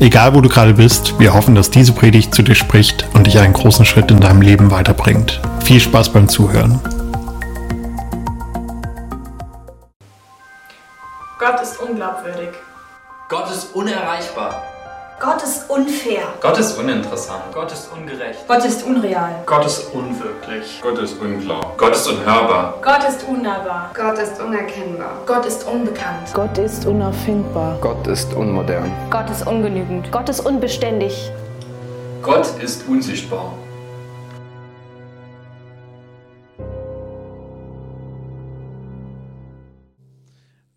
Egal wo du gerade bist, wir hoffen, dass diese Predigt zu dir spricht und dich einen großen Schritt in deinem Leben weiterbringt. Viel Spaß beim Zuhören. Gott ist unglaubwürdig. Gott ist unerreichbar. Gott ist unfair. Gott ist uninteressant. Gott ist ungerecht. Gott ist unreal. Gott ist unwirklich. Gott ist unklar. Gott ist unhörbar. Gott ist unnahbar. Gott ist unerkennbar. Gott ist unbekannt. Gott ist unerfindbar. Gott ist unmodern. Gott ist ungenügend. Gott ist unbeständig. Gott ist unsichtbar.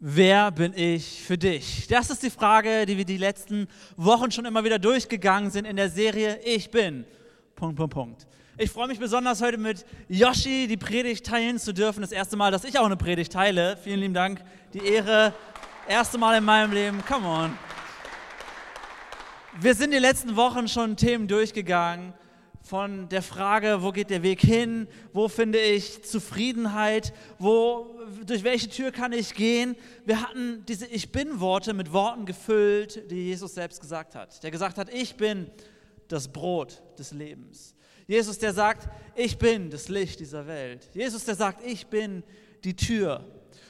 Wer bin ich für dich? Das ist die Frage, die wir die letzten Wochen schon immer wieder durchgegangen sind in der Serie Ich bin. Punkt, Punkt, Punkt. Ich freue mich besonders heute mit Yoshi die Predigt teilen zu dürfen. Das erste Mal, dass ich auch eine Predigt teile. Vielen lieben Dank. Die Ehre. Erste Mal in meinem Leben. Come on. Wir sind die letzten Wochen schon Themen durchgegangen von der Frage, wo geht der Weg hin, wo finde ich Zufriedenheit, wo, durch welche Tür kann ich gehen. Wir hatten diese Ich bin-Worte mit Worten gefüllt, die Jesus selbst gesagt hat. Der gesagt hat, ich bin das Brot des Lebens. Jesus, der sagt, ich bin das Licht dieser Welt. Jesus, der sagt, ich bin die Tür.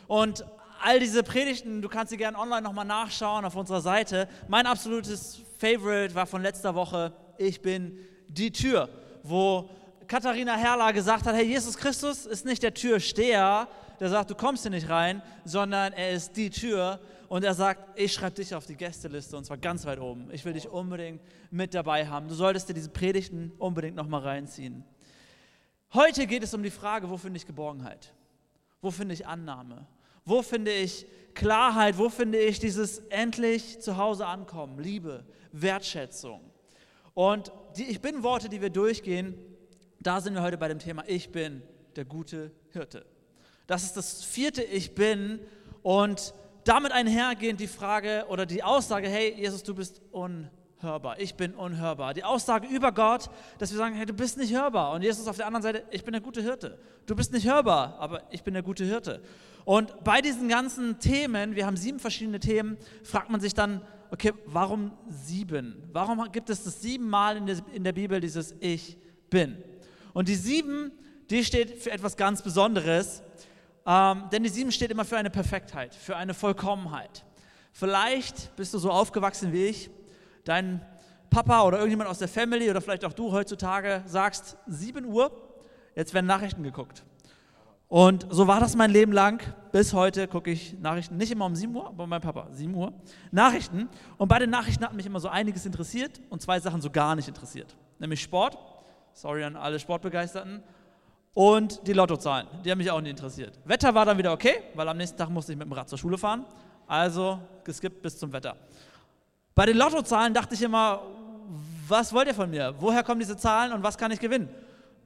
Und all diese Predigten, du kannst sie gerne online nochmal nachschauen auf unserer Seite. Mein absolutes Favorite war von letzter Woche, ich bin die Tür, wo Katharina Herrla gesagt hat, hey, Jesus Christus ist nicht der Türsteher, der sagt, du kommst hier nicht rein, sondern er ist die Tür und er sagt, ich schreibe dich auf die Gästeliste und zwar ganz weit oben. Ich will dich unbedingt mit dabei haben. Du solltest dir diese Predigten unbedingt nochmal reinziehen. Heute geht es um die Frage, wo finde ich Geborgenheit? Wo finde ich Annahme? Wo finde ich Klarheit? Wo finde ich dieses endlich zu Hause ankommen? Liebe, Wertschätzung. Und die Ich bin Worte, die wir durchgehen, da sind wir heute bei dem Thema Ich bin der gute Hirte. Das ist das vierte Ich bin und damit einhergehend die Frage oder die Aussage, hey Jesus, du bist unhörbar, ich bin unhörbar. Die Aussage über Gott, dass wir sagen, hey, du bist nicht hörbar. Und Jesus auf der anderen Seite, ich bin der gute Hirte. Du bist nicht hörbar, aber ich bin der gute Hirte. Und bei diesen ganzen Themen, wir haben sieben verschiedene Themen, fragt man sich dann, okay, warum sieben? Warum gibt es das siebenmal in der, in der Bibel, dieses Ich bin? Und die sieben, die steht für etwas ganz Besonderes, ähm, denn die sieben steht immer für eine Perfektheit, für eine Vollkommenheit. Vielleicht bist du so aufgewachsen wie ich, dein Papa oder irgendjemand aus der Family oder vielleicht auch du heutzutage sagst, 7 Uhr, jetzt werden Nachrichten geguckt. Und so war das mein Leben lang. Bis heute gucke ich Nachrichten, nicht immer um 7 Uhr, aber mein Papa, 7 Uhr. Nachrichten. Und bei den Nachrichten hat mich immer so einiges interessiert und zwei Sachen so gar nicht interessiert. Nämlich Sport, sorry an alle Sportbegeisterten, und die Lottozahlen. Die haben mich auch nicht interessiert. Wetter war dann wieder okay, weil am nächsten Tag musste ich mit dem Rad zur Schule fahren. Also geskippt bis zum Wetter. Bei den Lottozahlen dachte ich immer, was wollt ihr von mir? Woher kommen diese Zahlen und was kann ich gewinnen?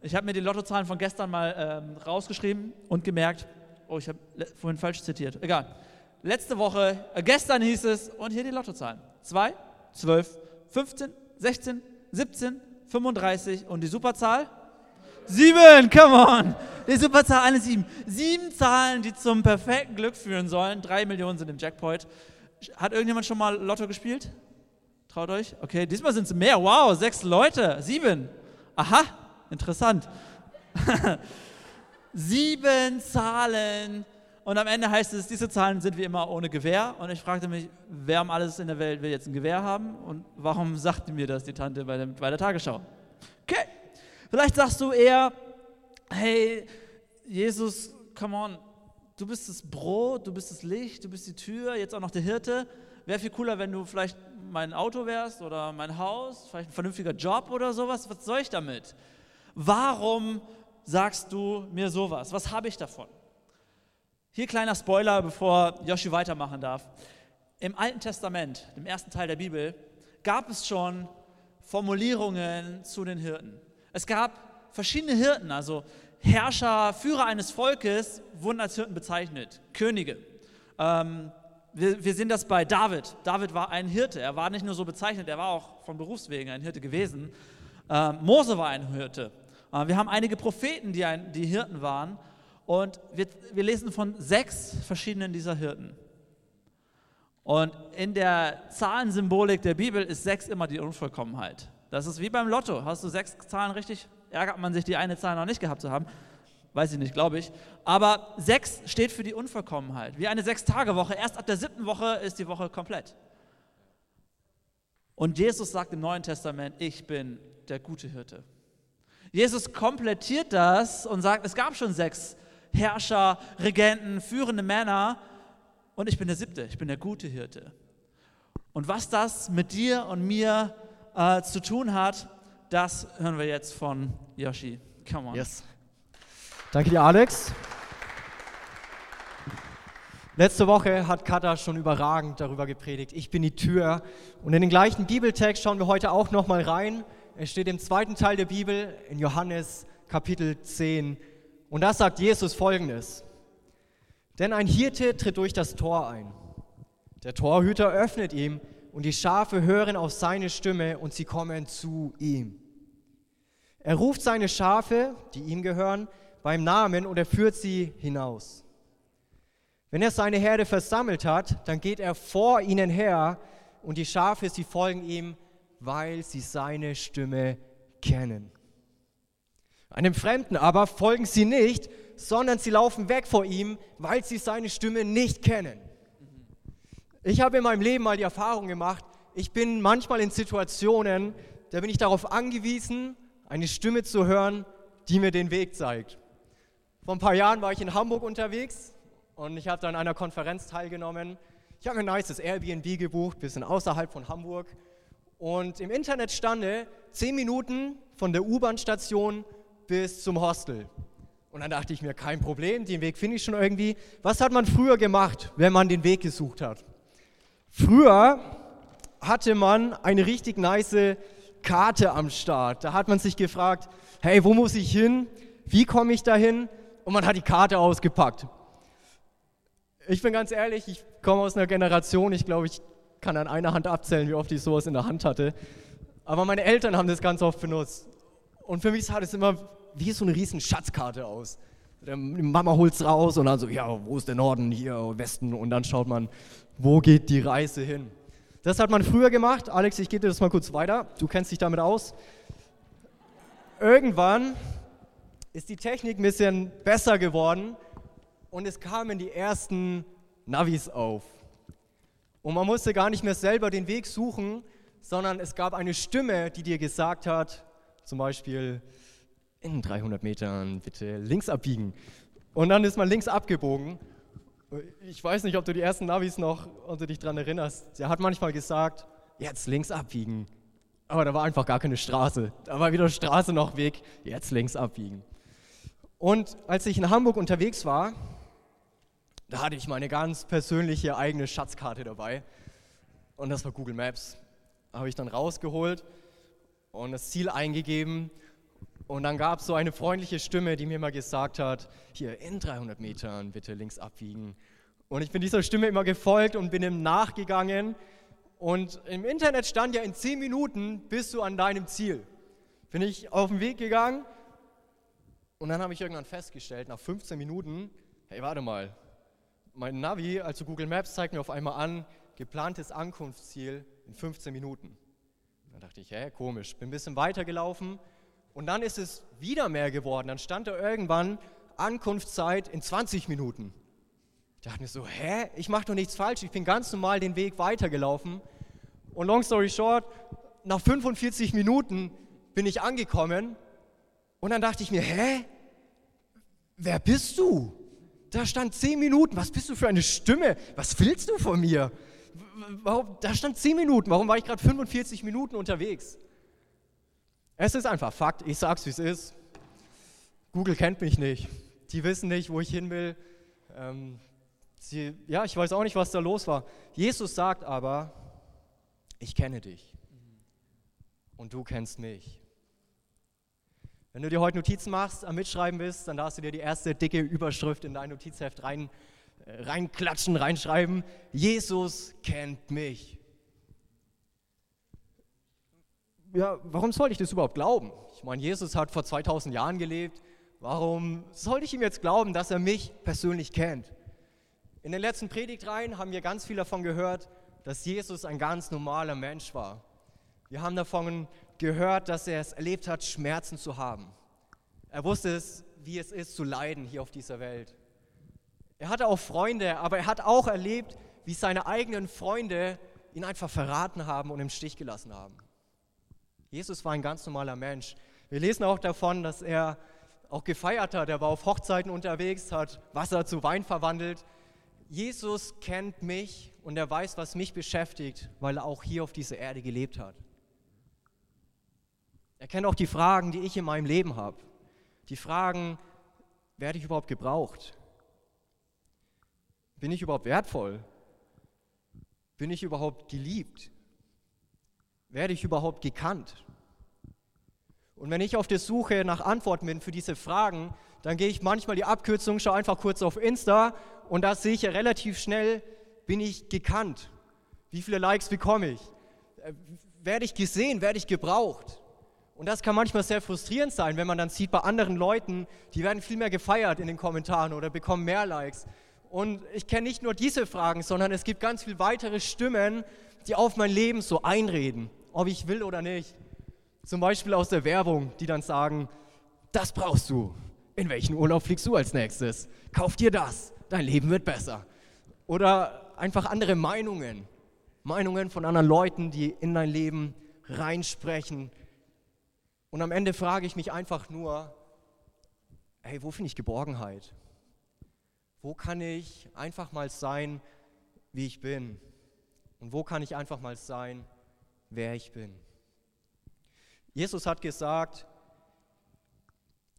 Ich habe mir die Lottozahlen von gestern mal ähm, rausgeschrieben und gemerkt, oh, ich habe vorhin falsch zitiert. Egal. Letzte Woche, äh, gestern hieß es, und hier die Lottozahlen. 2, 12, 15, 16, 17, 35 und die Superzahl? 7, come on! Die Superzahl, eine 7. Sieben Zahlen, die zum perfekten Glück führen sollen. Drei Millionen sind im Jackpot. Hat irgendjemand schon mal Lotto gespielt? Traut euch? Okay, diesmal sind es mehr. Wow, sechs Leute. Sieben. Aha, Interessant. Sieben Zahlen. Und am Ende heißt es, diese Zahlen sind wie immer ohne Gewehr. Und ich fragte mich, wer um alles in der Welt will jetzt ein Gewehr haben? Und warum sagte mir das die Tante bei, dem, bei der Tagesschau? Okay, vielleicht sagst du eher, hey, Jesus, come on, du bist das Brot, du bist das Licht, du bist die Tür, jetzt auch noch der Hirte. Wäre viel cooler, wenn du vielleicht mein Auto wärst oder mein Haus, vielleicht ein vernünftiger Job oder sowas. Was soll ich damit? Warum sagst du mir sowas? Was habe ich davon? Hier kleiner Spoiler, bevor Joshi weitermachen darf. Im Alten Testament, im ersten Teil der Bibel, gab es schon Formulierungen zu den Hirten. Es gab verschiedene Hirten, also Herrscher, Führer eines Volkes, wurden als Hirten bezeichnet, Könige. Ähm, wir, wir sehen das bei David. David war ein Hirte. Er war nicht nur so bezeichnet, er war auch von Berufswegen ein Hirte gewesen. Ähm, Mose war ein Hirte. Äh, wir haben einige Propheten, die, ein, die Hirten waren. Und wir, wir lesen von sechs verschiedenen dieser Hirten. Und in der Zahlensymbolik der Bibel ist sechs immer die Unvollkommenheit. Das ist wie beim Lotto. Hast du sechs Zahlen richtig? Ärgert man sich, die eine Zahl noch nicht gehabt zu haben? Weiß ich nicht, glaube ich. Aber sechs steht für die Unvollkommenheit. Wie eine Sechs-Tage-Woche. Erst ab der siebten Woche ist die Woche komplett. Und Jesus sagt im Neuen Testament, ich bin der gute Hirte. Jesus komplettiert das und sagt, es gab schon sechs Herrscher, Regenten, führende Männer und ich bin der siebte, ich bin der gute Hirte. Und was das mit dir und mir äh, zu tun hat, das hören wir jetzt von Yoshi. Come on. Yes. Danke dir, Alex. Letzte Woche hat Kata schon überragend darüber gepredigt. Ich bin die Tür. Und in den gleichen Bibeltext schauen wir heute auch noch mal rein. Es steht im zweiten Teil der Bibel in Johannes Kapitel 10. Und da sagt Jesus folgendes. Denn ein Hirte tritt durch das Tor ein. Der Torhüter öffnet ihm und die Schafe hören auf seine Stimme und sie kommen zu ihm. Er ruft seine Schafe, die ihm gehören, beim Namen und er führt sie hinaus. Wenn er seine Herde versammelt hat, dann geht er vor ihnen her und die Schafe, sie folgen ihm, weil sie seine Stimme kennen. Einem Fremden aber folgen sie nicht, sondern sie laufen weg vor ihm, weil sie seine Stimme nicht kennen. Ich habe in meinem Leben mal die Erfahrung gemacht, ich bin manchmal in Situationen, da bin ich darauf angewiesen, eine Stimme zu hören, die mir den Weg zeigt. Vor ein paar Jahren war ich in Hamburg unterwegs und ich habe da an einer Konferenz teilgenommen. Ich habe ein nices Airbnb gebucht, bisschen außerhalb von Hamburg. Und im Internet stande zehn Minuten von der U-Bahn-Station bis zum Hostel. Und dann dachte ich mir, kein Problem, den Weg finde ich schon irgendwie. Was hat man früher gemacht, wenn man den Weg gesucht hat? Früher hatte man eine richtig nice Karte am Start. Da hat man sich gefragt, hey, wo muss ich hin? Wie komme ich dahin? Und man hat die Karte ausgepackt. Ich bin ganz ehrlich, ich komme aus einer Generation, ich glaube, ich kann an einer Hand abzählen, wie oft ich sowas in der Hand hatte. Aber meine Eltern haben das ganz oft benutzt. Und für mich sah das immer wie so eine riesen Schatzkarte aus. Die Mama holt es raus und dann so, ja, wo ist der Norden, hier, Westen und dann schaut man, wo geht die Reise hin. Das hat man früher gemacht. Alex, ich gebe dir das mal kurz weiter. Du kennst dich damit aus. Irgendwann ist die Technik ein bisschen besser geworden und es kamen die ersten Navis auf. Und man musste gar nicht mehr selber den Weg suchen, sondern es gab eine Stimme, die dir gesagt hat, zum Beispiel, in 300 Metern bitte links abbiegen. Und dann ist man links abgebogen. Ich weiß nicht, ob du die ersten Navis noch, ob dich daran erinnerst. Der hat manchmal gesagt, jetzt links abbiegen. Aber da war einfach gar keine Straße. Da war weder Straße noch Weg, jetzt links abbiegen. Und als ich in Hamburg unterwegs war, da hatte ich meine ganz persönliche eigene Schatzkarte dabei. Und das war Google Maps. Habe ich dann rausgeholt und das Ziel eingegeben und dann gab es so eine freundliche Stimme, die mir mal gesagt hat, hier in 300 Metern bitte links abbiegen. Und ich bin dieser Stimme immer gefolgt und bin ihm nachgegangen. Und im Internet stand ja, in 10 Minuten bist du an deinem Ziel. Bin ich auf den Weg gegangen und dann habe ich irgendwann festgestellt, nach 15 Minuten, hey, warte mal, mein Navi, also Google Maps, zeigt mir auf einmal an, geplantes Ankunftsziel in 15 Minuten. Dann dachte ich, hä, komisch, bin ein bisschen weitergelaufen und dann ist es wieder mehr geworden. Dann stand da irgendwann Ankunftszeit in 20 Minuten. Ich dachte mir so, hä? Ich mache doch nichts falsch. Ich bin ganz normal den Weg weitergelaufen. Und long story short, nach 45 Minuten bin ich angekommen. Und dann dachte ich mir, hä? Wer bist du? Da stand 10 Minuten. Was bist du für eine Stimme? Was willst du von mir? Warum, da stand 10 Minuten. Warum war ich gerade 45 Minuten unterwegs? Es ist einfach Fakt, ich sag's wie es ist. Google kennt mich nicht. Die wissen nicht, wo ich hin will. Ähm, sie, ja, ich weiß auch nicht, was da los war. Jesus sagt aber, ich kenne dich und du kennst mich. Wenn du dir heute Notizen machst, am Mitschreiben bist, dann darfst du dir die erste dicke Überschrift in dein Notizheft rein, äh, reinklatschen, reinschreiben. Jesus kennt mich. Ja, warum sollte ich das überhaupt glauben? Ich meine, Jesus hat vor 2000 Jahren gelebt. Warum sollte ich ihm jetzt glauben, dass er mich persönlich kennt? In den letzten Predigtreihen haben wir ganz viel davon gehört, dass Jesus ein ganz normaler Mensch war. Wir haben davon gehört, dass er es erlebt hat, Schmerzen zu haben. Er wusste es, wie es ist, zu leiden hier auf dieser Welt. Er hatte auch Freunde, aber er hat auch erlebt, wie seine eigenen Freunde ihn einfach verraten haben und im Stich gelassen haben. Jesus war ein ganz normaler Mensch. Wir lesen auch davon, dass er auch gefeiert hat. Er war auf Hochzeiten unterwegs, hat Wasser zu Wein verwandelt. Jesus kennt mich und er weiß, was mich beschäftigt, weil er auch hier auf dieser Erde gelebt hat. Er kennt auch die Fragen, die ich in meinem Leben habe. Die Fragen, werde ich überhaupt gebraucht? Bin ich überhaupt wertvoll? Bin ich überhaupt geliebt? Werde ich überhaupt gekannt? Und wenn ich auf der Suche nach Antworten bin für diese Fragen, dann gehe ich manchmal die Abkürzung, schaue einfach kurz auf Insta und da sehe ich ja relativ schnell, bin ich gekannt? Wie viele Likes bekomme ich? Äh, werde ich gesehen? Werde ich gebraucht? Und das kann manchmal sehr frustrierend sein, wenn man dann sieht bei anderen Leuten, die werden viel mehr gefeiert in den Kommentaren oder bekommen mehr Likes. Und ich kenne nicht nur diese Fragen, sondern es gibt ganz viele weitere Stimmen, die auf mein Leben so einreden, ob ich will oder nicht. Zum Beispiel aus der Werbung, die dann sagen, das brauchst du. In welchen Urlaub fliegst du als nächstes? Kauf dir das, dein Leben wird besser. Oder einfach andere Meinungen. Meinungen von anderen Leuten, die in dein Leben reinsprechen, und am Ende frage ich mich einfach nur, hey, wo finde ich Geborgenheit? Wo kann ich einfach mal sein, wie ich bin? Und wo kann ich einfach mal sein, wer ich bin? Jesus hat gesagt,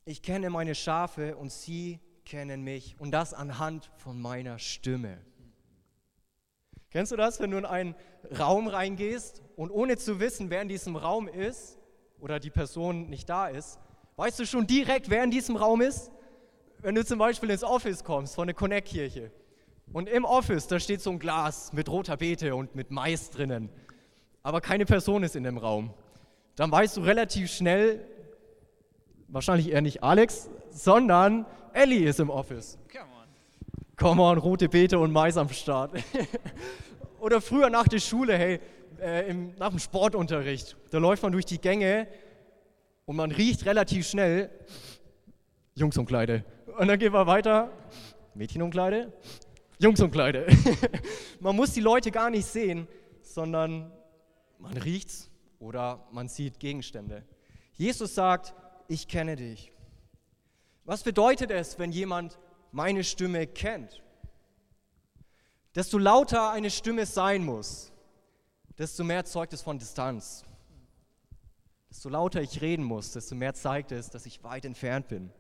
ich kenne meine Schafe und sie kennen mich und das anhand von meiner Stimme. Kennst du das, wenn du in einen Raum reingehst und ohne zu wissen, wer in diesem Raum ist, oder die Person nicht da ist, weißt du schon direkt, wer in diesem Raum ist? Wenn du zum Beispiel ins Office kommst von der Connect-Kirche und im Office, da steht so ein Glas mit roter Beete und mit Mais drinnen, aber keine Person ist in dem Raum, dann weißt du relativ schnell, wahrscheinlich eher nicht Alex, sondern Ellie ist im Office. Come on. Come on, rote Beete und Mais am Start. Oder früher nach der Schule, hey, äh, im, nach dem Sportunterricht. Da läuft man durch die Gänge und man riecht relativ schnell Jungsumkleide. Und dann gehen wir weiter, Mädchenumkleide, Jungsumkleide. man muss die Leute gar nicht sehen, sondern man riecht's oder man sieht Gegenstände. Jesus sagt, ich kenne dich. Was bedeutet es, wenn jemand meine Stimme kennt? Desto lauter eine Stimme sein muss, desto mehr zeugt es von Distanz. Desto lauter ich reden muss, desto mehr zeigt es, dass ich weit entfernt bin.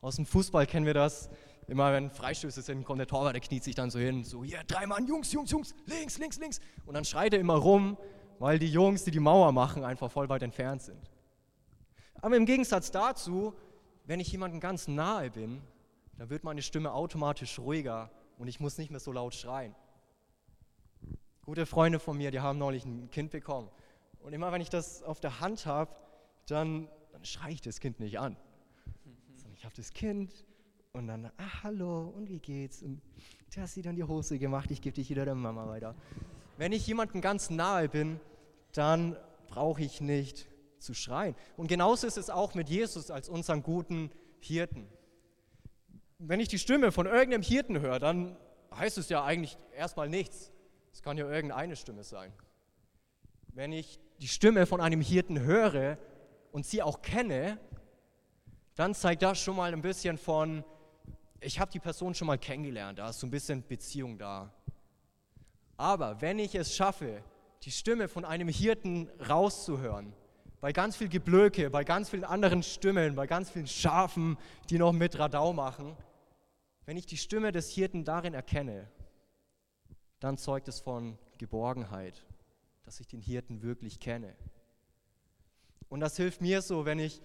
Aus dem Fußball kennen wir das. Immer wenn Freistöße sind, kommt der Torwart, der kniet sich dann so hin, so hier, drei Mann, Jungs, Jungs, Jungs, links, links, links. Und dann schreit er immer rum, weil die Jungs, die die Mauer machen, einfach voll weit entfernt sind. Aber im Gegensatz dazu, wenn ich jemandem ganz nahe bin, dann wird meine Stimme automatisch ruhiger und ich muss nicht mehr so laut schreien. Gute Freunde von mir, die haben neulich ein Kind bekommen. Und immer wenn ich das auf der Hand habe, dann, dann schreie ich das Kind nicht an. ich habe das Kind und dann, ah, hallo, und wie geht's? Und du hast sie dann die Hose gemacht, ich gebe dich wieder der Mama weiter. Wenn ich jemandem ganz nahe bin, dann brauche ich nicht zu schreien. Und genauso ist es auch mit Jesus als unseren guten Hirten. Wenn ich die Stimme von irgendeinem Hirten höre, dann heißt es ja eigentlich erstmal nichts. Es kann ja irgendeine Stimme sein. Wenn ich die Stimme von einem Hirten höre und sie auch kenne, dann zeigt das schon mal ein bisschen von, ich habe die Person schon mal kennengelernt, da ist so ein bisschen Beziehung da. Aber wenn ich es schaffe, die Stimme von einem Hirten rauszuhören, bei ganz viel Geblöke, bei ganz vielen anderen Stimmen, bei ganz vielen Schafen, die noch mit Radau machen, wenn ich die Stimme des Hirten darin erkenne, dann zeugt es von Geborgenheit, dass ich den Hirten wirklich kenne. Und das hilft mir so, wenn ich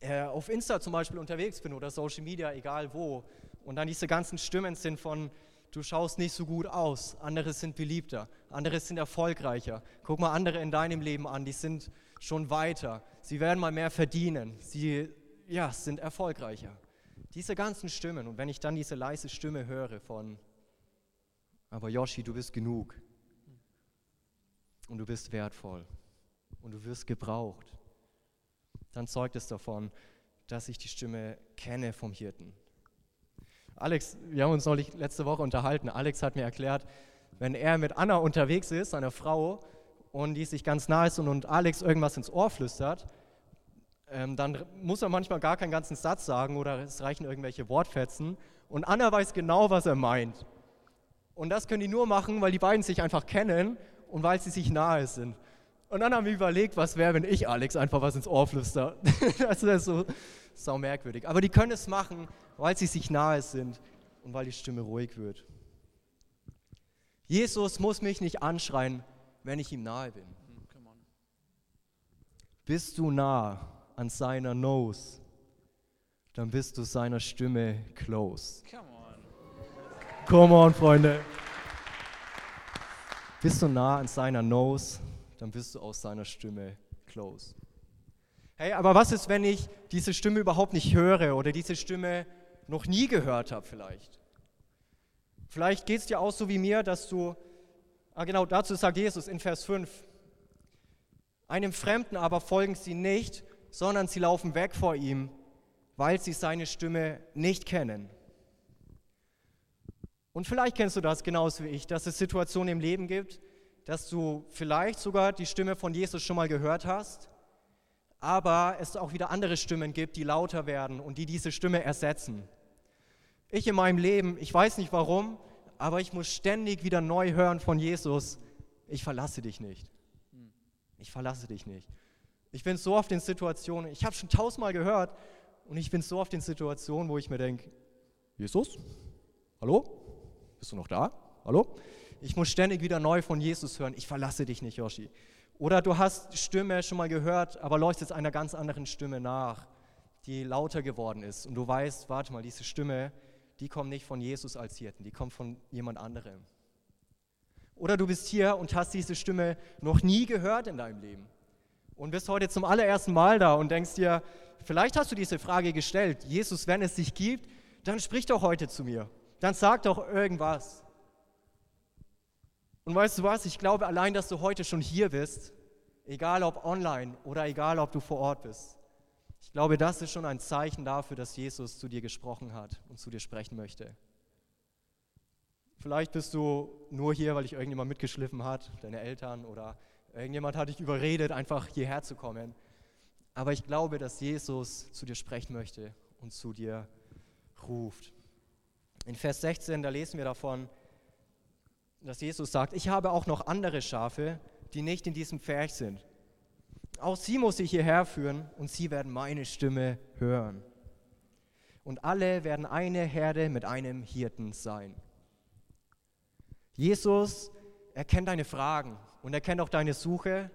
äh, auf Insta zum Beispiel unterwegs bin oder Social Media, egal wo, und dann diese ganzen Stimmen sind von, du schaust nicht so gut aus, andere sind beliebter, andere sind erfolgreicher. Guck mal andere in deinem Leben an, die sind schon weiter, sie werden mal mehr verdienen, sie ja, sind erfolgreicher. Diese ganzen Stimmen und wenn ich dann diese leise Stimme höre von, aber Yoshi, du bist genug und du bist wertvoll und du wirst gebraucht, dann zeugt es davon, dass ich die Stimme kenne vom Hirten. Alex, wir haben uns neulich letzte Woche unterhalten. Alex hat mir erklärt, wenn er mit Anna unterwegs ist, seiner Frau, und die sich ganz nah ist und, und Alex irgendwas ins Ohr flüstert, ähm, dann muss er manchmal gar keinen ganzen Satz sagen oder es reichen irgendwelche Wortfetzen. Und Anna weiß genau, was er meint. Und das können die nur machen, weil die beiden sich einfach kennen und weil sie sich nahe sind. Und dann haben wir überlegt, was wäre, wenn ich Alex einfach was ins Ohr flüster. das wäre so sau merkwürdig. Aber die können es machen, weil sie sich nahe sind und weil die Stimme ruhig wird. Jesus muss mich nicht anschreien, wenn ich ihm nahe bin. Bist du nah an seiner Nose, dann bist du seiner Stimme close. Come on. Come on, Freunde. Bist du nah an seiner Nose, dann bist du aus seiner Stimme close. Hey, aber was ist, wenn ich diese Stimme überhaupt nicht höre oder diese Stimme noch nie gehört habe vielleicht? Vielleicht geht es dir auch so wie mir, dass du, ah genau, dazu sagt Jesus in Vers 5, einem Fremden aber folgen sie nicht, sondern sie laufen weg vor ihm, weil sie seine Stimme nicht kennen. Und vielleicht kennst du das genauso wie ich, dass es Situationen im Leben gibt, dass du vielleicht sogar die Stimme von Jesus schon mal gehört hast, aber es auch wieder andere Stimmen gibt, die lauter werden und die diese Stimme ersetzen. Ich in meinem Leben, ich weiß nicht warum, aber ich muss ständig wieder neu hören von Jesus, ich verlasse dich nicht. Ich verlasse dich nicht. Ich bin so oft in Situationen, ich habe schon tausendmal gehört und ich bin so oft in Situationen, wo ich mir denke, Jesus, hallo, bist du noch da? Hallo? Ich muss ständig wieder neu von Jesus hören, ich verlasse dich nicht, Yoshi. Oder du hast Stimme schon mal gehört, aber jetzt einer ganz anderen Stimme nach, die lauter geworden ist. Und du weißt, warte mal, diese Stimme, die kommt nicht von Jesus als Hirten, die kommt von jemand anderem. Oder du bist hier und hast diese Stimme noch nie gehört in deinem Leben und bist heute zum allerersten Mal da und denkst dir, vielleicht hast du diese Frage gestellt, Jesus, wenn es dich gibt, dann sprich doch heute zu mir, dann sag doch irgendwas. Und weißt du was, ich glaube allein, dass du heute schon hier bist, egal ob online oder egal ob du vor Ort bist. Ich glaube, das ist schon ein Zeichen dafür, dass Jesus zu dir gesprochen hat und zu dir sprechen möchte. Vielleicht bist du nur hier, weil dich irgendjemand mitgeschliffen hat, deine Eltern oder irgendjemand hat dich überredet, einfach hierher zu kommen. Aber ich glaube, dass Jesus zu dir sprechen möchte und zu dir ruft. In Vers 16, da lesen wir davon, dass Jesus sagt, ich habe auch noch andere Schafe, die nicht in diesem Pferch sind. Auch sie muss ich hierher führen und sie werden meine Stimme hören. Und alle werden eine Herde mit einem Hirten sein. Jesus erkennt deine Fragen und er kennt auch deine Suche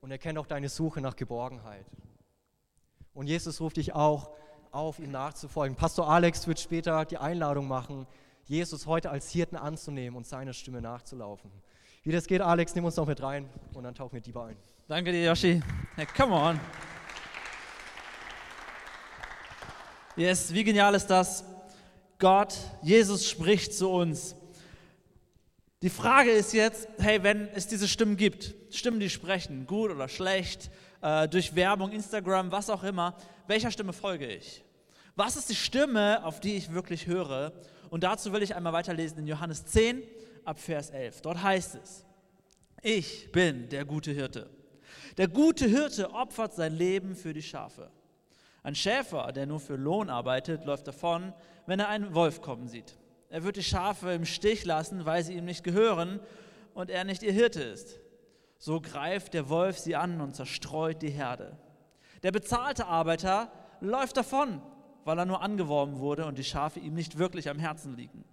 und er kennt auch deine Suche nach Geborgenheit. Und Jesus ruft dich auch auf, ihm nachzufolgen. Pastor Alex wird später die Einladung machen, Jesus heute als Hirten anzunehmen und seiner Stimme nachzulaufen. Wie das geht, Alex, nimm uns noch mit rein und dann tauchen wir die ein. Danke dir, Yoshi. Hey, come on. Yes, wie genial ist das? Gott, Jesus spricht zu uns. Die Frage ist jetzt, hey, wenn es diese Stimmen gibt, Stimmen, die sprechen, gut oder schlecht, äh, durch Werbung, Instagram, was auch immer, welcher Stimme folge ich? Was ist die Stimme, auf die ich wirklich höre? Und dazu will ich einmal weiterlesen in Johannes 10 ab Vers 11. Dort heißt es, ich bin der gute Hirte. Der gute Hirte opfert sein Leben für die Schafe. Ein Schäfer, der nur für Lohn arbeitet, läuft davon, wenn er einen Wolf kommen sieht. Er wird die Schafe im Stich lassen, weil sie ihm nicht gehören und er nicht ihr Hirte ist. So greift der Wolf sie an und zerstreut die Herde. Der bezahlte Arbeiter läuft davon, weil er nur angeworben wurde und die Schafe ihm nicht wirklich am Herzen liegen.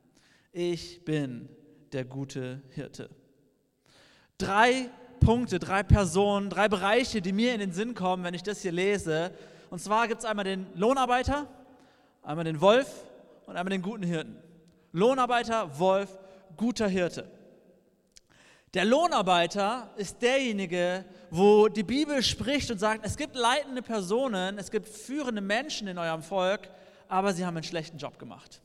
Ich bin der gute Hirte. Drei Punkte, drei Personen, drei Bereiche, die mir in den Sinn kommen, wenn ich das hier lese. Und zwar gibt es einmal den Lohnarbeiter, einmal den Wolf und einmal den guten Hirten. Lohnarbeiter, Wolf, guter Hirte. Der Lohnarbeiter ist derjenige, wo die Bibel spricht und sagt, es gibt leitende Personen, es gibt führende Menschen in eurem Volk, aber sie haben einen schlechten Job gemacht.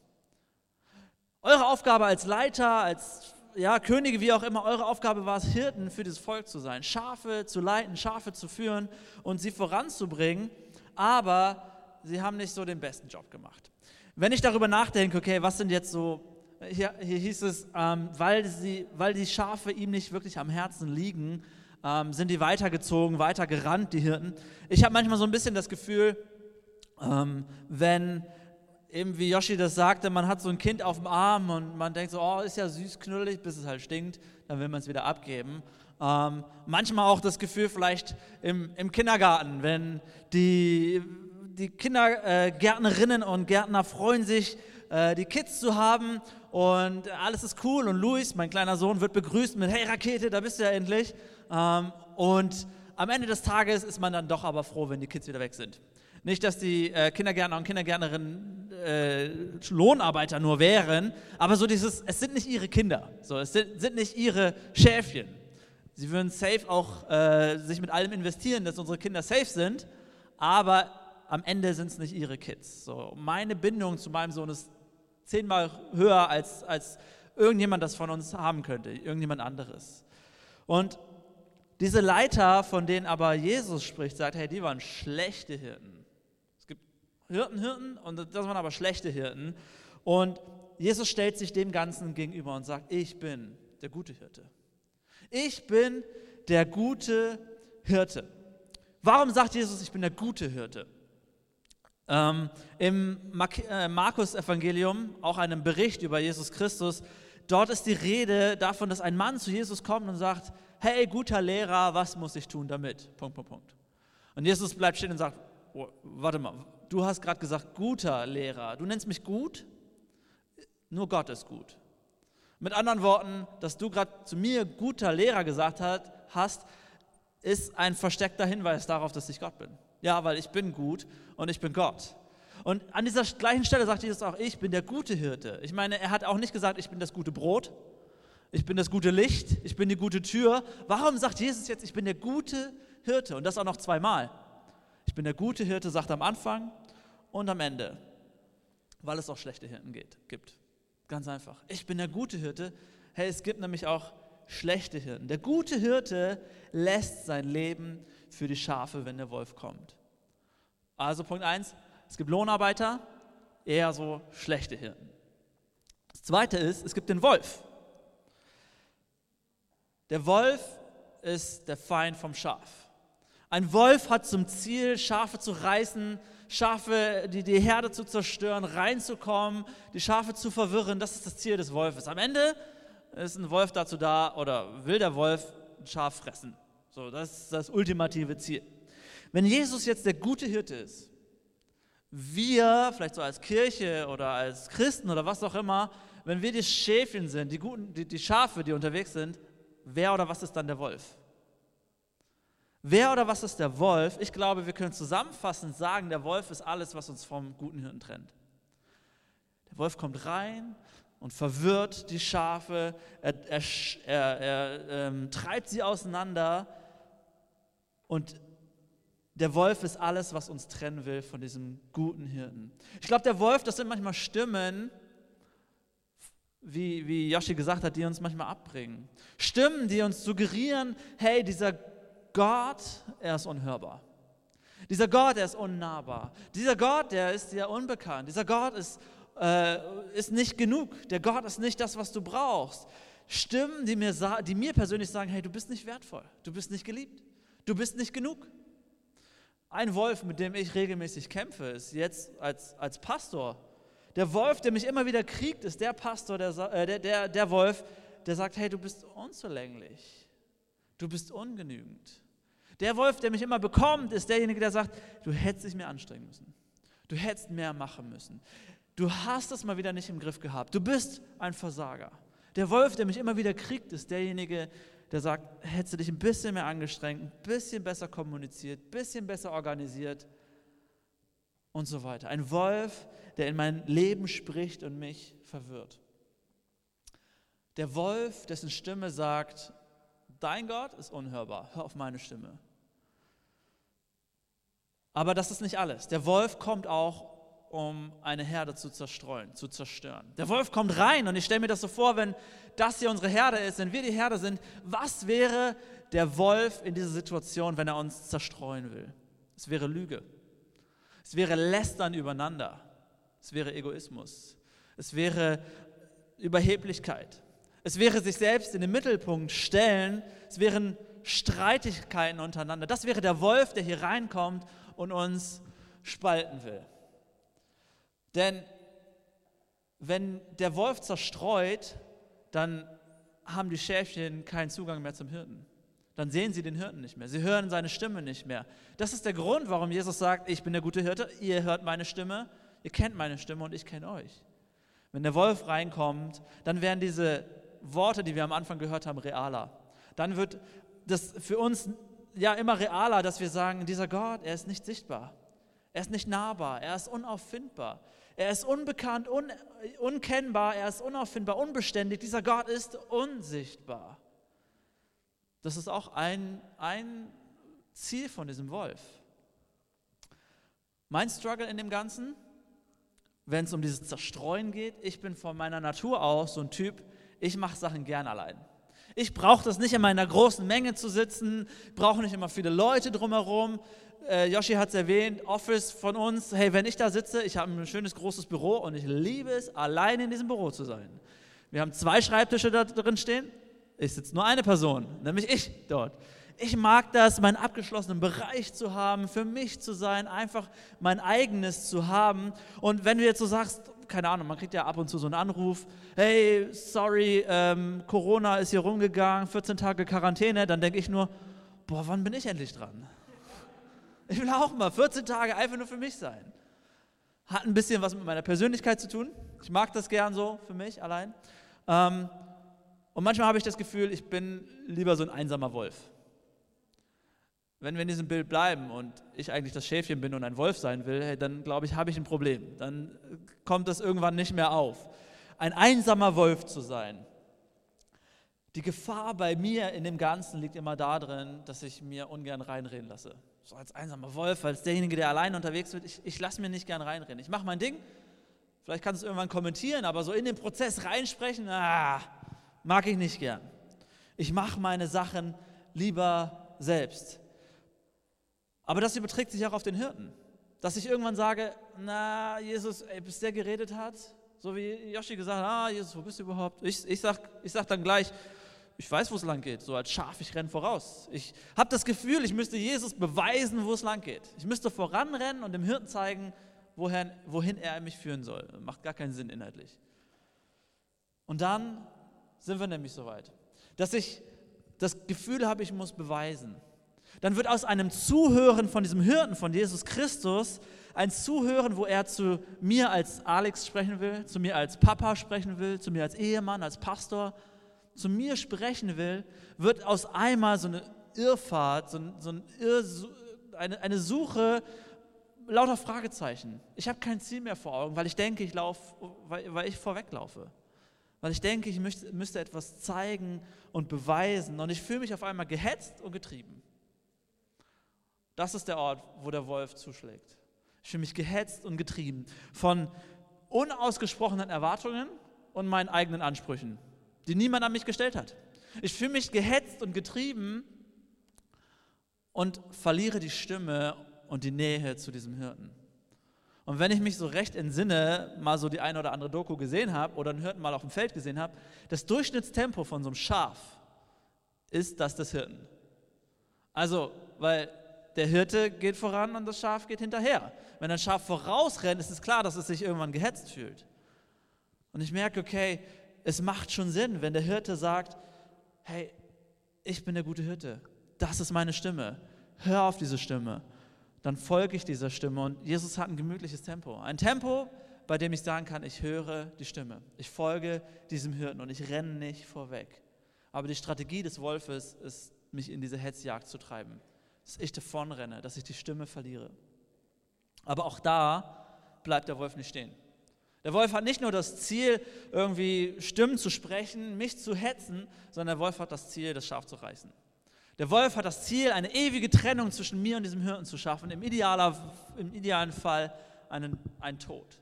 Eure Aufgabe als Leiter, als ja, Könige, wie auch immer, eure Aufgabe war es, Hirten für dieses Volk zu sein, Schafe zu leiten, Schafe zu führen und sie voranzubringen, aber sie haben nicht so den besten Job gemacht. Wenn ich darüber nachdenke, okay, was sind jetzt so, hier, hier hieß es, ähm, weil, sie, weil die Schafe ihm nicht wirklich am Herzen liegen, ähm, sind die weitergezogen, weiter gerannt, die Hirten. Ich habe manchmal so ein bisschen das Gefühl, ähm, wenn eben wie Yoshi das sagte, man hat so ein Kind auf dem Arm und man denkt so, oh, ist ja süß, knullig, bis es halt stinkt, dann will man es wieder abgeben. Ähm, manchmal auch das Gefühl vielleicht im, im Kindergarten, wenn die, die Kindergärtnerinnen äh, und Gärtner freuen sich, äh, die Kids zu haben und alles ist cool und Luis, mein kleiner Sohn, wird begrüßt mit, hey Rakete, da bist du ja endlich. Ähm, und am Ende des Tages ist man dann doch aber froh, wenn die Kids wieder weg sind. Nicht, dass die äh, Kindergärtner und Kindergärtnerinnen äh, Lohnarbeiter nur wären, aber so dieses, es sind nicht ihre Kinder, so, es sind, sind nicht ihre Schäfchen. Sie würden safe auch äh, sich mit allem investieren, dass unsere Kinder safe sind, aber am Ende sind es nicht ihre Kids. So, meine Bindung zu meinem Sohn ist zehnmal höher, als, als irgendjemand das von uns haben könnte, irgendjemand anderes. Und diese Leiter, von denen aber Jesus spricht, sagt, hey, die waren schlechte Hirten. Hirten, Hirten und das waren aber schlechte Hirten. Und Jesus stellt sich dem Ganzen gegenüber und sagt, ich bin der gute Hirte. Ich bin der gute Hirte. Warum sagt Jesus, ich bin der gute Hirte? Ähm, Im äh, Markus-Evangelium, auch einem Bericht über Jesus Christus, dort ist die Rede davon, dass ein Mann zu Jesus kommt und sagt, hey, guter Lehrer, was muss ich tun damit? Punkt, Punkt, Punkt. Und Jesus bleibt stehen und sagt, oh, warte mal, du hast gerade gesagt, guter Lehrer. Du nennst mich gut? Nur Gott ist gut. Mit anderen Worten, dass du gerade zu mir guter Lehrer gesagt hast, ist ein versteckter Hinweis darauf, dass ich Gott bin. Ja, weil ich bin gut und ich bin Gott. Und an dieser gleichen Stelle sagt Jesus auch, ich bin der gute Hirte. Ich meine, er hat auch nicht gesagt, ich bin das gute Brot, ich bin das gute Licht, ich bin die gute Tür. Warum sagt Jesus jetzt, ich bin der gute Hirte? Und das auch noch zweimal. Ich bin der gute Hirte, sagt er am Anfang und am Ende, weil es auch schlechte Hirten geht, gibt. Ganz einfach. Ich bin der gute Hirte. Hey, es gibt nämlich auch schlechte Hirten. Der gute Hirte lässt sein Leben für die Schafe, wenn der Wolf kommt. Also Punkt 1, es gibt Lohnarbeiter, eher so schlechte Hirten. Das zweite ist, es gibt den Wolf. Der Wolf ist der Feind vom Schaf. Ein Wolf hat zum Ziel, Schafe zu reißen, Schafe, die, die Herde zu zerstören, reinzukommen, die Schafe zu verwirren. Das ist das Ziel des Wolfes. Am Ende ist ein Wolf dazu da oder will der Wolf ein Schaf fressen. So, das ist das ultimative Ziel. Wenn Jesus jetzt der gute Hirte ist, wir, vielleicht so als Kirche oder als Christen oder was auch immer, wenn wir die Schäfchen sind, die, guten, die, die Schafe, die unterwegs sind, wer oder was ist dann der Wolf? Wer oder was ist der Wolf? Ich glaube, wir können zusammenfassend sagen, der Wolf ist alles, was uns vom guten Hirten trennt. Der Wolf kommt rein und verwirrt die Schafe, er, er, er, er ähm, treibt sie auseinander und der Wolf ist alles, was uns trennen will von diesem guten Hirten. Ich glaube, der Wolf, das sind manchmal Stimmen, wie, wie Yoshi gesagt hat, die uns manchmal abbringen. Stimmen, die uns suggerieren, hey, dieser Gott, er ist unhörbar. Dieser Gott, er ist unnahbar. Dieser Gott, der ist dir unbekannt. Dieser Gott ist, äh, ist nicht genug. Der Gott ist nicht das, was du brauchst. Stimmen, die mir, die mir persönlich sagen, hey, du bist nicht wertvoll, du bist nicht geliebt, du bist nicht genug. Ein Wolf, mit dem ich regelmäßig kämpfe, ist jetzt als, als Pastor. Der Wolf, der mich immer wieder kriegt, ist der Pastor, der, äh, der, der, der Wolf, der sagt, hey, du bist unzulänglich, du bist ungenügend. Der Wolf, der mich immer bekommt, ist derjenige, der sagt, du hättest dich mehr anstrengen müssen. Du hättest mehr machen müssen. Du hast es mal wieder nicht im Griff gehabt. Du bist ein Versager. Der Wolf, der mich immer wieder kriegt, ist derjenige, der sagt, hättest du dich ein bisschen mehr angestrengt, ein bisschen besser kommuniziert, ein bisschen besser organisiert, und so weiter. Ein Wolf, der in mein Leben spricht und mich verwirrt. Der Wolf, dessen Stimme sagt, dein Gott ist unhörbar, hör auf meine Stimme. Aber das ist nicht alles. Der Wolf kommt auch, um eine Herde zu zerstreuen, zu zerstören. Der Wolf kommt rein und ich stelle mir das so vor, wenn das hier unsere Herde ist, wenn wir die Herde sind, was wäre der Wolf in dieser Situation, wenn er uns zerstreuen will? Es wäre Lüge. Es wäre Lästern übereinander. Es wäre Egoismus. Es wäre Überheblichkeit. Es wäre sich selbst in den Mittelpunkt stellen. Es wären Streitigkeiten untereinander. Das wäre der Wolf, der hier reinkommt und uns spalten will. Denn wenn der Wolf zerstreut, dann haben die Schäfchen keinen Zugang mehr zum Hirten. Dann sehen sie den Hirten nicht mehr. Sie hören seine Stimme nicht mehr. Das ist der Grund, warum Jesus sagt, ich bin der gute Hirte, ihr hört meine Stimme, ihr kennt meine Stimme und ich kenne euch. Wenn der Wolf reinkommt, dann werden diese Worte, die wir am Anfang gehört haben, realer. Dann wird das für uns ja immer realer, dass wir sagen, dieser Gott, er ist nicht sichtbar. Er ist nicht nahbar, er ist unauffindbar. Er ist unbekannt, un, unkennbar, er ist unauffindbar, unbeständig. Dieser Gott ist unsichtbar. Das ist auch ein, ein Ziel von diesem Wolf. Mein Struggle in dem Ganzen, wenn es um dieses Zerstreuen geht, ich bin von meiner Natur aus so ein Typ, ich mache Sachen gern allein. Ich brauche das nicht in meiner großen Menge zu sitzen, brauche nicht immer viele Leute drumherum. Äh, Yoshi hat es erwähnt, Office von uns. Hey, wenn ich da sitze, ich habe ein schönes großes Büro und ich liebe es, allein in diesem Büro zu sein. Wir haben zwei Schreibtische da drin stehen. Ich sitze nur eine Person, nämlich ich dort. Ich mag das, meinen abgeschlossenen Bereich zu haben, für mich zu sein, einfach mein eigenes zu haben. Und wenn du jetzt so sagst, keine Ahnung, man kriegt ja ab und zu so einen Anruf, hey, sorry, ähm, Corona ist hier rumgegangen, 14 Tage Quarantäne, dann denke ich nur, boah, wann bin ich endlich dran? Ich will auch mal 14 Tage einfach nur für mich sein. Hat ein bisschen was mit meiner Persönlichkeit zu tun. Ich mag das gern so für mich allein. Ähm, und manchmal habe ich das Gefühl, ich bin lieber so ein einsamer Wolf. Wenn wir in diesem Bild bleiben und ich eigentlich das Schäfchen bin und ein Wolf sein will, hey, dann glaube ich, habe ich ein Problem. Dann kommt das irgendwann nicht mehr auf. Ein einsamer Wolf zu sein. Die Gefahr bei mir in dem Ganzen liegt immer darin, dass ich mir ungern reinreden lasse. So als einsamer Wolf, als derjenige, der allein unterwegs wird, ich, ich lasse mir nicht gern reinreden. Ich mache mein Ding, vielleicht kannst du es irgendwann kommentieren, aber so in den Prozess reinsprechen, ah, mag ich nicht gern. Ich mache meine Sachen lieber selbst. Aber das überträgt sich auch auf den Hirten. Dass ich irgendwann sage, na, Jesus, ey, bis der geredet hat, so wie Yoshi gesagt hat, ah, Jesus, wo bist du überhaupt? Ich, ich, sag, ich sag dann gleich, ich weiß, wo es lang geht, so als Schaf, ich renne voraus. Ich habe das Gefühl, ich müsste Jesus beweisen, wo es lang geht. Ich müsste voranrennen und dem Hirten zeigen, wohin, wohin er mich führen soll. Macht gar keinen Sinn inhaltlich. Und dann sind wir nämlich so weit, dass ich das Gefühl habe, ich muss beweisen dann wird aus einem Zuhören von diesem Hirten, von Jesus Christus, ein Zuhören, wo er zu mir als Alex sprechen will, zu mir als Papa sprechen will, zu mir als Ehemann, als Pastor, zu mir sprechen will, wird aus einmal so eine Irrfahrt, so, so ein Irr, eine, eine Suche lauter Fragezeichen. Ich habe kein Ziel mehr vor Augen, weil ich denke, ich laufe, weil, weil ich vorweglaufe. Weil ich denke, ich müsste, müsste etwas zeigen und beweisen. Und ich fühle mich auf einmal gehetzt und getrieben. Das ist der Ort, wo der Wolf zuschlägt. Ich fühle mich gehetzt und getrieben von unausgesprochenen Erwartungen und meinen eigenen Ansprüchen, die niemand an mich gestellt hat. Ich fühle mich gehetzt und getrieben und verliere die Stimme und die Nähe zu diesem Hirten. Und wenn ich mich so recht entsinne, mal so die eine oder andere Doku gesehen habe oder einen Hirten mal auf dem Feld gesehen habe, das Durchschnittstempo von so einem Schaf ist das des Hirten. Also, weil der Hirte geht voran und das Schaf geht hinterher. Wenn ein Schaf vorausrennt, ist es klar, dass es sich irgendwann gehetzt fühlt. Und ich merke, okay, es macht schon Sinn, wenn der Hirte sagt, hey, ich bin der gute Hirte, das ist meine Stimme, hör auf diese Stimme. Dann folge ich dieser Stimme und Jesus hat ein gemütliches Tempo. Ein Tempo, bei dem ich sagen kann, ich höre die Stimme, ich folge diesem Hirten und ich renne nicht vorweg. Aber die Strategie des Wolfes ist, mich in diese Hetzjagd zu treiben dass ich davonrenne, dass ich die Stimme verliere. Aber auch da bleibt der Wolf nicht stehen. Der Wolf hat nicht nur das Ziel, irgendwie Stimmen zu sprechen, mich zu hetzen, sondern der Wolf hat das Ziel, das Schaf zu reißen. Der Wolf hat das Ziel, eine ewige Trennung zwischen mir und diesem Hirten zu schaffen, im, idealer, im idealen Fall einen, einen Tod.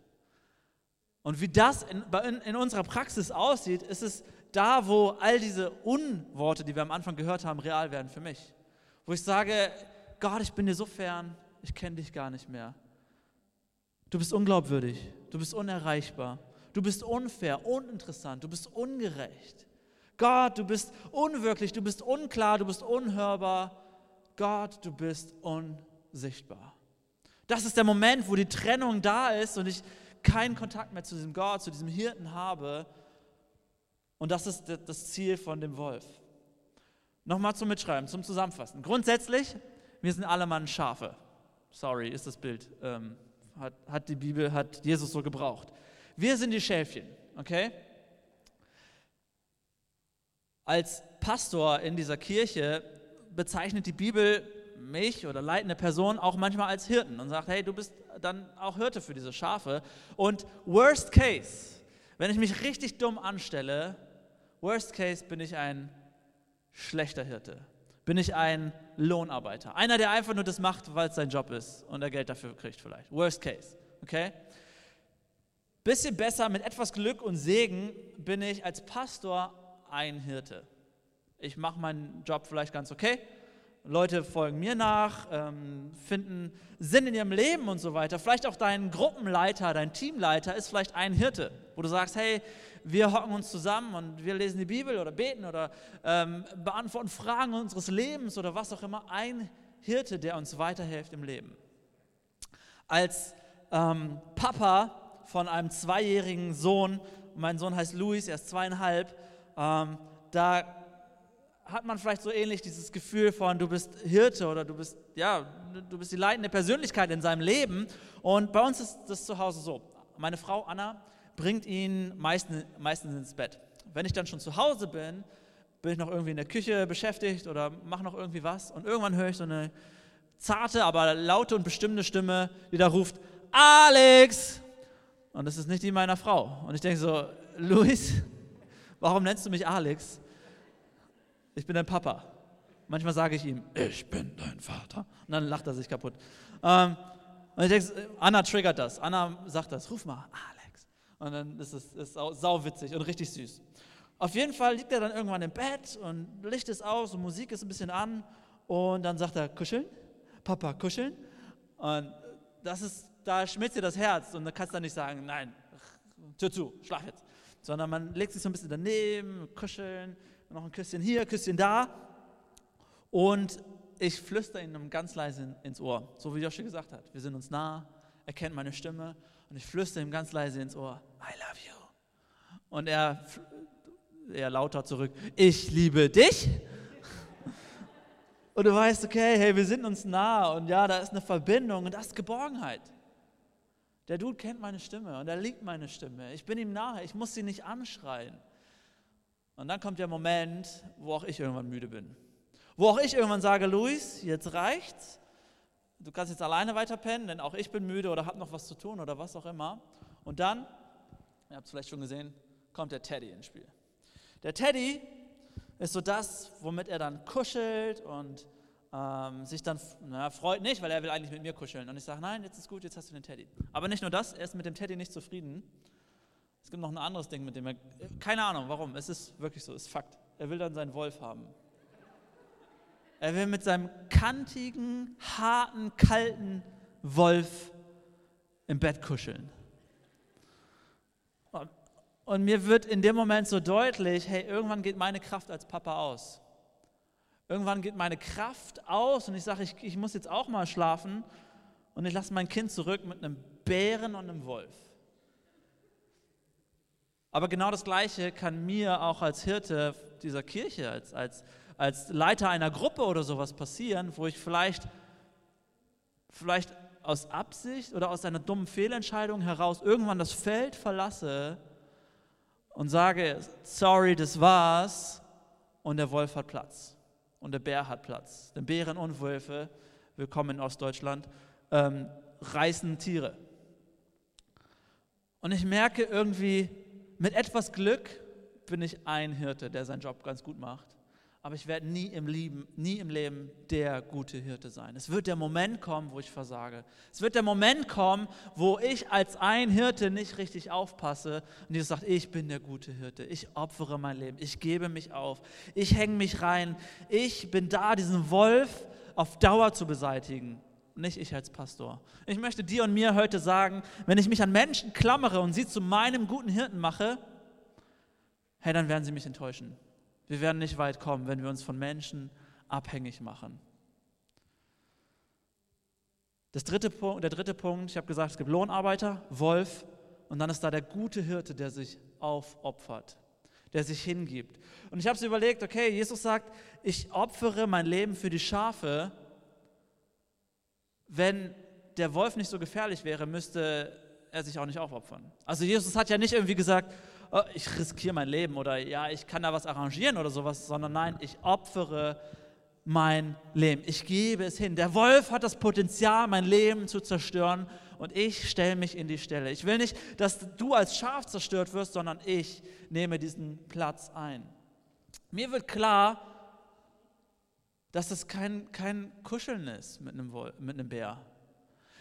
Und wie das in, in, in unserer Praxis aussieht, ist es da, wo all diese Unworte, die wir am Anfang gehört haben, real werden für mich. Wo ich sage, Gott, ich bin dir so fern, ich kenne dich gar nicht mehr. Du bist unglaubwürdig, du bist unerreichbar, du bist unfair, uninteressant, du bist ungerecht. Gott, du bist unwirklich, du bist unklar, du bist unhörbar. Gott, du bist unsichtbar. Das ist der Moment, wo die Trennung da ist und ich keinen Kontakt mehr zu diesem Gott, zu diesem Hirten habe. Und das ist das Ziel von dem Wolf. Nochmal zum Mitschreiben, zum Zusammenfassen. Grundsätzlich, wir sind alle Mann Schafe. Sorry, ist das Bild. Ähm, hat, hat die Bibel, hat Jesus so gebraucht. Wir sind die Schäfchen, okay? Als Pastor in dieser Kirche bezeichnet die Bibel mich oder leitende Person auch manchmal als Hirten und sagt, hey, du bist dann auch Hirte für diese Schafe. Und worst case, wenn ich mich richtig dumm anstelle, worst case bin ich ein schlechter Hirte. Bin ich ein Lohnarbeiter. Einer, der einfach nur das macht, weil es sein Job ist und er Geld dafür kriegt vielleicht. Worst case, okay? Bisschen besser, mit etwas Glück und Segen bin ich als Pastor ein Hirte. Ich mache meinen Job vielleicht ganz okay. Leute folgen mir nach, ähm, finden Sinn in ihrem Leben und so weiter. Vielleicht auch dein Gruppenleiter, dein Teamleiter ist vielleicht ein Hirte, wo du sagst, hey, wir hocken uns zusammen und wir lesen die Bibel oder beten oder ähm, beantworten Fragen unseres Lebens oder was auch immer. Ein Hirte, der uns weiterhilft im Leben. Als ähm, Papa von einem zweijährigen Sohn, mein Sohn heißt Luis, er ist zweieinhalb, ähm, da hat man vielleicht so ähnlich dieses Gefühl von, du bist Hirte oder du bist, ja, du bist die leitende Persönlichkeit in seinem Leben. Und bei uns ist das zu Hause so. Meine Frau Anna bringt ihn meistens, meistens ins Bett. Wenn ich dann schon zu Hause bin, bin ich noch irgendwie in der Küche beschäftigt oder mache noch irgendwie was und irgendwann höre ich so eine zarte, aber laute und bestimmte Stimme, die da ruft, Alex! Und das ist nicht die meiner Frau. Und ich denke so, Luis, warum nennst du mich Alex? Ich bin dein Papa. Manchmal sage ich ihm, ich bin dein Vater. Und dann lacht er sich kaputt. Ähm, und ich denke, Anna triggert das. Anna sagt das, ruf mal Alex. Und dann ist es ist sau, und richtig süß. Auf jeden Fall liegt er dann irgendwann im Bett und Licht ist aus und Musik ist ein bisschen an. Und dann sagt er, kuscheln? Papa, kuscheln? Und das ist, da schmilzt dir das Herz und da kannst du dann nicht sagen, nein, Tür zu, schlaf jetzt. Sondern man legt sich so ein bisschen daneben, kuscheln, noch ein Küsschen hier, Küsschen da. Und ich flüstere ihm ganz leise ins Ohr, so wie Joshi gesagt hat. Wir sind uns nah, er kennt meine Stimme und ich flüstere ihm ganz leise ins Ohr, I love you. Und er, er lauter zurück, ich liebe dich. Und du weißt, okay, hey, wir sind uns nah und ja, da ist eine Verbindung und das ist Geborgenheit. Der Dude kennt meine Stimme und er liebt meine Stimme. Ich bin ihm nahe, ich muss sie nicht anschreien. Und dann kommt der Moment, wo auch ich irgendwann müde bin. Wo auch ich irgendwann sage, Luis, jetzt reicht's. Du kannst jetzt alleine weiter pennen, denn auch ich bin müde oder habe noch was zu tun oder was auch immer. Und dann, ihr habt es vielleicht schon gesehen, kommt der Teddy ins Spiel. Der Teddy ist so das, womit er dann kuschelt und ähm, sich dann na, freut nicht, weil er will eigentlich mit mir kuscheln. Und ich sage, nein, jetzt ist gut, jetzt hast du den Teddy. Aber nicht nur das, er ist mit dem Teddy nicht zufrieden, es gibt noch ein anderes Ding, mit dem er. Keine Ahnung, warum. Es ist wirklich so, es ist Fakt. Er will dann seinen Wolf haben. Er will mit seinem kantigen, harten, kalten Wolf im Bett kuscheln. Und, mir wird in dem Moment so deutlich, hey, irgendwann geht meine Kraft als Papa aus. Irgendwann geht meine Kraft aus und ich sage, ich, ich muss jetzt auch mal schlafen und ich lasse mein Kind zurück mit einem Bären und einem Wolf. Aber genau das Gleiche kann mir auch als Hirte dieser Kirche, als, als, als Leiter einer Gruppe oder sowas passieren, wo ich vielleicht, vielleicht aus Absicht oder aus einer dummen Fehlentscheidung heraus irgendwann das Feld verlasse und sage, sorry, das war's, und der Wolf hat Platz und der Bär hat Platz. Denn Bären und Wölfe, willkommen in Ostdeutschland, ähm, reißen Tiere. Und ich merke irgendwie, mit etwas Glück bin ich ein Hirte, der seinen Job ganz gut macht. Aber ich werde nie im, Leben, nie im Leben der gute Hirte sein. Es wird der Moment kommen, wo ich versage. Es wird der Moment kommen, wo ich als ein Hirte nicht richtig aufpasse und Jesus sagt, ich bin der gute Hirte. Ich opfere mein Leben. Ich gebe mich auf. Ich hänge mich rein. Ich bin da, diesen Wolf auf Dauer zu beseitigen nicht ich als Pastor. Ich möchte dir und mir heute sagen, wenn ich mich an Menschen klammere und sie zu meinem guten Hirten mache, hey, dann werden sie mich enttäuschen. Wir werden nicht weit kommen, wenn wir uns von Menschen abhängig machen. Das dritte der dritte Punkt, ich habe gesagt, es gibt Lohnarbeiter, Wolf und dann ist da der gute Hirte, der sich aufopfert, der sich hingibt. Und ich habe es überlegt, okay, Jesus sagt, ich opfere mein Leben für die Schafe wenn der Wolf nicht so gefährlich wäre, müsste er sich auch nicht aufopfern. Also Jesus hat ja nicht irgendwie gesagt, oh, ich riskiere mein Leben oder ja, ich kann da was arrangieren oder sowas, sondern nein, ich opfere mein Leben. Ich gebe es hin. Der Wolf hat das Potenzial, mein Leben zu zerstören und ich stelle mich in die Stelle. Ich will nicht, dass du als Schaf zerstört wirst, sondern ich nehme diesen Platz ein. Mir wird klar, dass es kein, kein Kuscheln ist mit einem, mit einem Bär.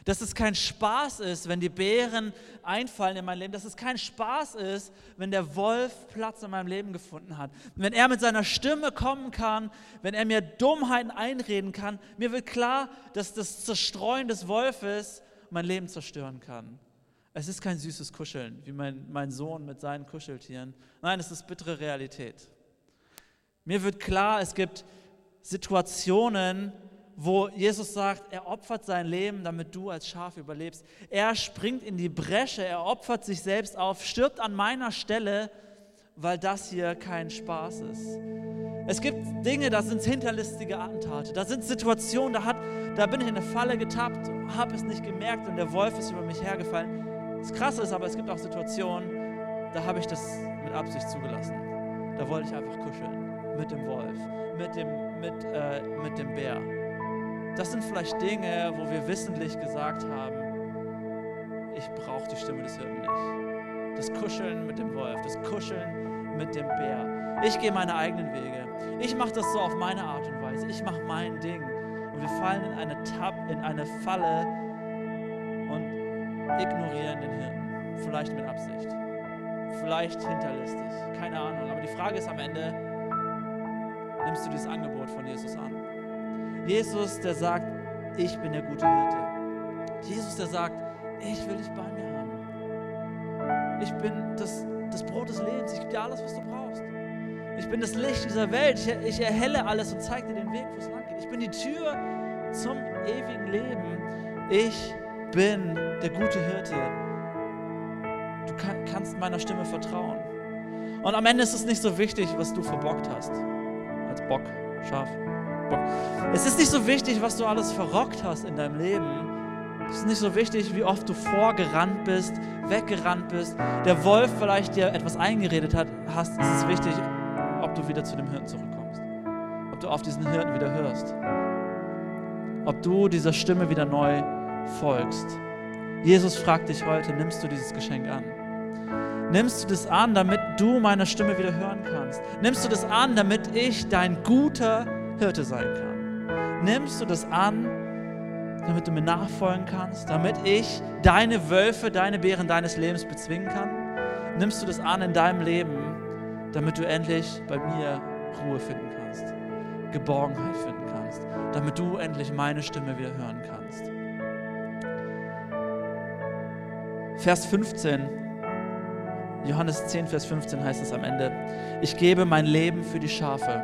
Dass es kein Spaß ist, wenn die Bären einfallen in mein Leben. Dass es kein Spaß ist, wenn der Wolf Platz in meinem Leben gefunden hat. Wenn er mit seiner Stimme kommen kann, wenn er mir Dummheiten einreden kann. Mir wird klar, dass das Zerstreuen des Wolfes mein Leben zerstören kann. Es ist kein süßes Kuscheln, wie mein, mein Sohn mit seinen Kuscheltieren. Nein, es ist bittere Realität. Mir wird klar, es gibt Situationen, wo Jesus sagt, er opfert sein Leben, damit du als Schaf überlebst. Er springt in die Bresche, er opfert sich selbst auf, stirbt an meiner Stelle, weil das hier kein Spaß ist. Es gibt Dinge, da sind hinterlistige Attentate, da sind Situationen, da, hat, da bin ich in eine Falle getappt, habe es nicht gemerkt und der Wolf ist über mich hergefallen. Das Krasse ist aber, es gibt auch Situationen, da habe ich das mit Absicht zugelassen. Da wollte ich einfach kuscheln mit dem Wolf, mit dem mit, äh, mit dem Bär. Das sind vielleicht Dinge, wo wir wissentlich gesagt haben, ich brauche die Stimme des Hirten nicht. Das Kuscheln mit dem Wolf, das Kuscheln mit dem Bär. Ich gehe meine eigenen Wege. Ich mache das so auf meine Art und Weise. Ich mache mein Ding. Und wir fallen in eine Tab, in eine Falle und ignorieren den Hirten. Vielleicht mit Absicht. Vielleicht hinterlistig. Keine Ahnung. Aber die Frage ist am Ende, nimmst du dieses Angebot von Jesus an. Jesus, der sagt, ich bin der gute Hirte. Jesus, der sagt, ich will dich bei mir haben. Ich bin das, das Brot des Lebens. Ich gebe dir alles, was du brauchst. Ich bin das Licht dieser Welt. Ich, ich erhelle alles und zeige dir den Weg, wo es lang geht. Ich bin die Tür zum ewigen Leben. Ich bin der gute Hirte. Du kann, kannst meiner Stimme vertrauen. Und am Ende ist es nicht so wichtig, was du verbockt hast als Bock, Schaf, Bock. Es ist nicht so wichtig, was du alles verrockt hast in deinem Leben. Es ist nicht so wichtig, wie oft du vorgerannt bist, weggerannt bist, der Wolf vielleicht dir etwas eingeredet hat, hast. Es ist wichtig, ob du wieder zu dem Hirten zurückkommst. Ob du auf diesen Hirten wieder hörst. Ob du dieser Stimme wieder neu folgst. Jesus fragt dich heute, nimmst du dieses Geschenk an? Nimmst du das an, damit du meine Stimme wieder hören kannst? Nimmst du das an, damit ich dein guter Hirte sein kann? Nimmst du das an, damit du mir nachfolgen kannst? Damit ich deine Wölfe, deine Bären deines Lebens bezwingen kann? Nimmst du das an in deinem Leben, damit du endlich bei mir Ruhe finden kannst, Geborgenheit finden kannst, damit du endlich meine Stimme wieder hören kannst? Vers 15 Johannes 10, Vers 15 heißt es am Ende, ich gebe mein Leben für die Schafe.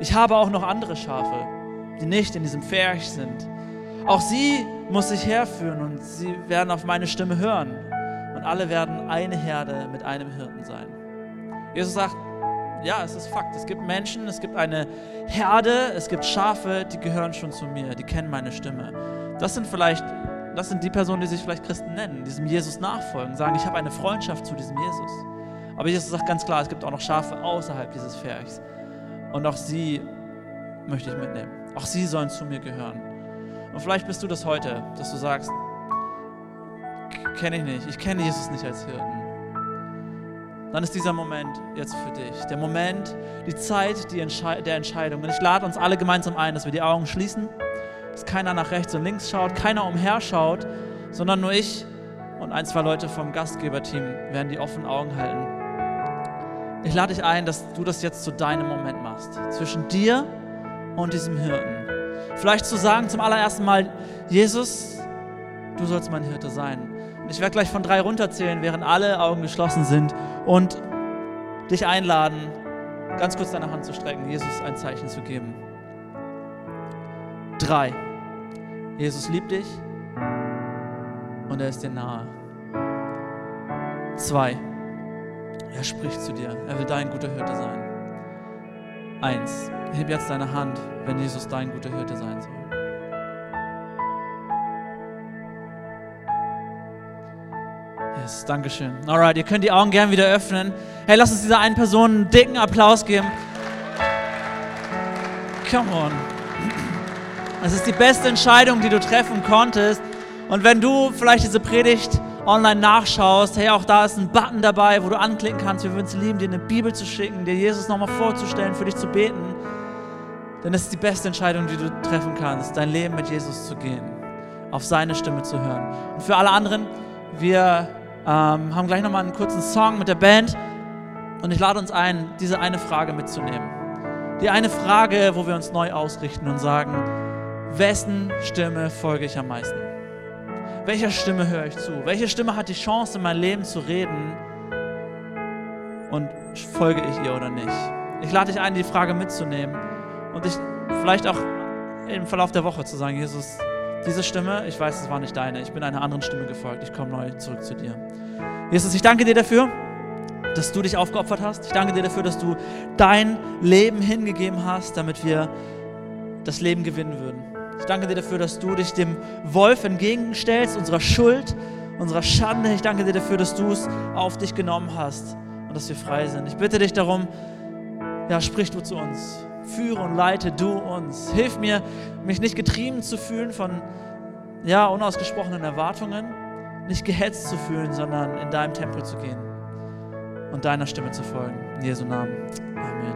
Ich habe auch noch andere Schafe, die nicht in diesem Pferch sind. Auch sie muss ich herführen und sie werden auf meine Stimme hören. Und alle werden eine Herde mit einem Hirten sein. Jesus sagt, ja, es ist Fakt. Es gibt Menschen, es gibt eine Herde, es gibt Schafe, die gehören schon zu mir, die kennen meine Stimme. Das sind vielleicht das sind die Personen, die sich vielleicht Christen nennen, diesem Jesus nachfolgen, sagen, ich habe eine Freundschaft zu diesem Jesus. Aber Jesus sagt ganz klar, es gibt auch noch Schafe außerhalb dieses Pferchs. Und auch sie möchte ich mitnehmen. Auch sie sollen zu mir gehören. Und vielleicht bist du das heute, dass du sagst, kenne ich nicht. Ich kenne Jesus nicht als Hirten. Dann ist dieser Moment jetzt für dich. Der Moment, die Zeit die Entschei der Entscheidung. Und ich lade uns alle gemeinsam ein, dass wir die Augen schließen, dass keiner nach rechts und links schaut, keiner umherschaut, sondern nur ich und ein, zwei Leute vom Gastgeberteam werden die offenen Augen halten. Ich lade dich ein, dass du das jetzt zu deinem Moment machst. Zwischen dir und diesem Hirten. Vielleicht zu sagen zum allerersten Mal, Jesus, du sollst mein Hirte sein. Und ich werde gleich von drei runterzählen, während alle Augen geschlossen sind und dich einladen, ganz kurz deine Hand zu strecken, Jesus ein Zeichen zu geben. Drei. Jesus liebt dich und er ist dir nahe. Zwei. Er spricht zu dir. Er will dein guter Hirte sein. Eins. Heb jetzt deine Hand, wenn Jesus dein guter Hirte sein soll. Yes, Dankeschön. Alright, ihr könnt die Augen gern wieder öffnen. Hey, lass uns dieser einen Person einen dicken Applaus geben. Come on. Es ist die beste Entscheidung, die du treffen konntest. Und wenn du vielleicht diese Predigt online nachschaust, hey, auch da ist ein Button dabei, wo du anklicken kannst. Wir würden es lieben, dir eine Bibel zu schicken, dir Jesus nochmal vorzustellen, für dich zu beten. Denn es ist die beste Entscheidung, die du treffen kannst, dein Leben mit Jesus zu gehen, auf seine Stimme zu hören. Und für alle anderen, wir ähm, haben gleich nochmal einen kurzen Song mit der Band und ich lade uns ein, diese eine Frage mitzunehmen. Die eine Frage, wo wir uns neu ausrichten und sagen, wessen Stimme folge ich am meisten? Welcher Stimme höre ich zu? Welche Stimme hat die Chance, in mein Leben zu reden? Und folge ich ihr oder nicht? Ich lade dich ein, die Frage mitzunehmen und dich vielleicht auch im Verlauf der Woche zu sagen, Jesus, diese Stimme, ich weiß, es war nicht deine, ich bin einer anderen Stimme gefolgt, ich komme neu zurück zu dir. Jesus, ich danke dir dafür, dass du dich aufgeopfert hast. Ich danke dir dafür, dass du dein Leben hingegeben hast, damit wir das Leben gewinnen würden. Ich danke dir dafür, dass du dich dem Wolf entgegenstellst, unserer Schuld, unserer Schande. Ich danke dir dafür, dass du es auf dich genommen hast und dass wir frei sind. Ich bitte dich darum, ja, sprich du zu uns. Führe und leite du uns. Hilf mir, mich nicht getrieben zu fühlen von ja, unausgesprochenen Erwartungen, nicht gehetzt zu fühlen, sondern in deinem Tempel zu gehen und deiner Stimme zu folgen. In Jesu Namen. Amen.